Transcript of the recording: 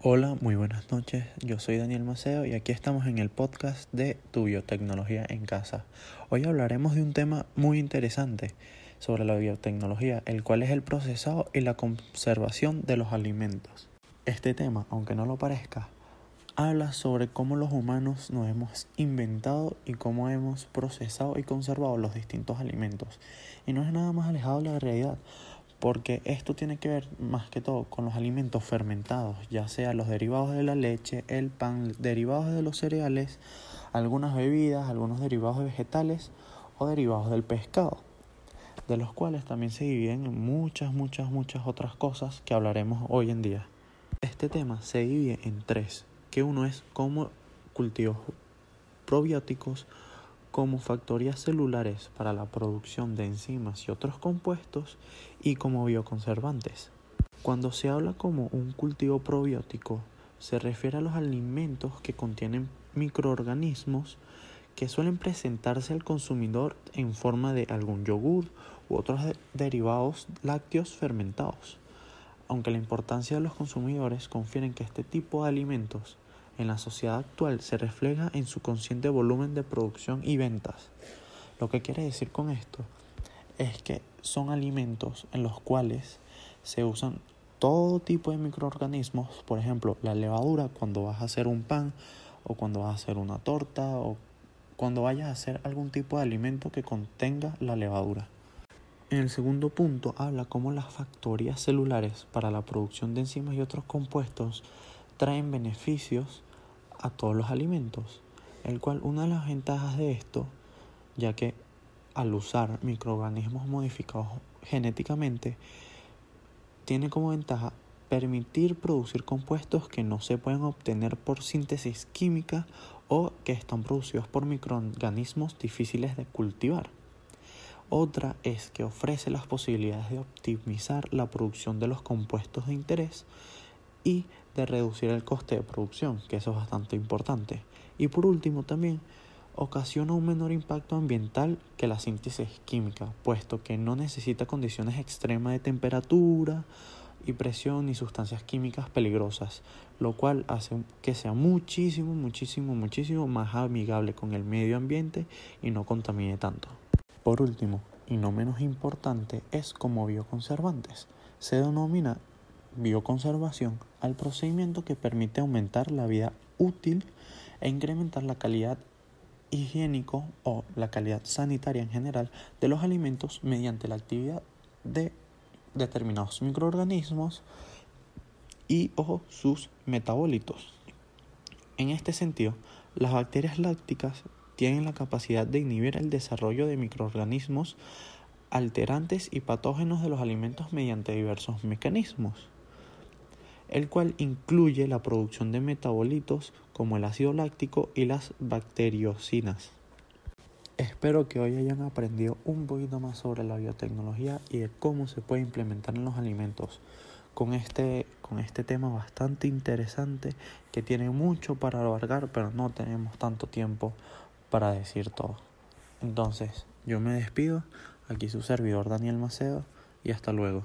Hola, muy buenas noches. Yo soy Daniel Maceo y aquí estamos en el podcast de Tu Biotecnología en Casa. Hoy hablaremos de un tema muy interesante sobre la biotecnología, el cual es el procesado y la conservación de los alimentos. Este tema, aunque no lo parezca, habla sobre cómo los humanos nos hemos inventado y cómo hemos procesado y conservado los distintos alimentos. Y no es nada más alejado de la realidad, porque esto tiene que ver más que todo con los alimentos fermentados, ya sea los derivados de la leche, el pan, derivados de los cereales, algunas bebidas, algunos derivados de vegetales o derivados del pescado, de los cuales también se dividen en muchas, muchas, muchas otras cosas que hablaremos hoy en día. Este tema se divide en tres que uno es cómo cultivos probióticos como factorías celulares para la producción de enzimas y otros compuestos y como bioconservantes. Cuando se habla como un cultivo probiótico, se refiere a los alimentos que contienen microorganismos que suelen presentarse al consumidor en forma de algún yogur u otros derivados lácteos fermentados aunque la importancia de los consumidores confieren que este tipo de alimentos en la sociedad actual se refleja en su consciente volumen de producción y ventas. Lo que quiere decir con esto es que son alimentos en los cuales se usan todo tipo de microorganismos, por ejemplo, la levadura cuando vas a hacer un pan o cuando vas a hacer una torta o cuando vayas a hacer algún tipo de alimento que contenga la levadura. En el segundo punto habla cómo las factorías celulares para la producción de enzimas y otros compuestos traen beneficios a todos los alimentos, el cual una de las ventajas de esto, ya que al usar microorganismos modificados genéticamente, tiene como ventaja permitir producir compuestos que no se pueden obtener por síntesis química o que están producidos por microorganismos difíciles de cultivar. Otra es que ofrece las posibilidades de optimizar la producción de los compuestos de interés y de reducir el coste de producción, que eso es bastante importante. Y por último también ocasiona un menor impacto ambiental que la síntesis química, puesto que no necesita condiciones extremas de temperatura y presión ni sustancias químicas peligrosas, lo cual hace que sea muchísimo, muchísimo, muchísimo más amigable con el medio ambiente y no contamine tanto. Por último, y no menos importante, es como bioconservantes. Se denomina bioconservación al procedimiento que permite aumentar la vida útil e incrementar la calidad higiénico o la calidad sanitaria en general de los alimentos mediante la actividad de determinados microorganismos y o sus metabolitos. En este sentido, las bacterias lácticas tienen la capacidad de inhibir el desarrollo de microorganismos alterantes y patógenos de los alimentos mediante diversos mecanismos, el cual incluye la producción de metabolitos como el ácido láctico y las bacteriocinas. Espero que hoy hayan aprendido un poquito más sobre la biotecnología y de cómo se puede implementar en los alimentos con este, con este tema bastante interesante que tiene mucho para abarcar, pero no tenemos tanto tiempo para decir todo. Entonces, yo me despido, aquí su servidor Daniel Macedo y hasta luego.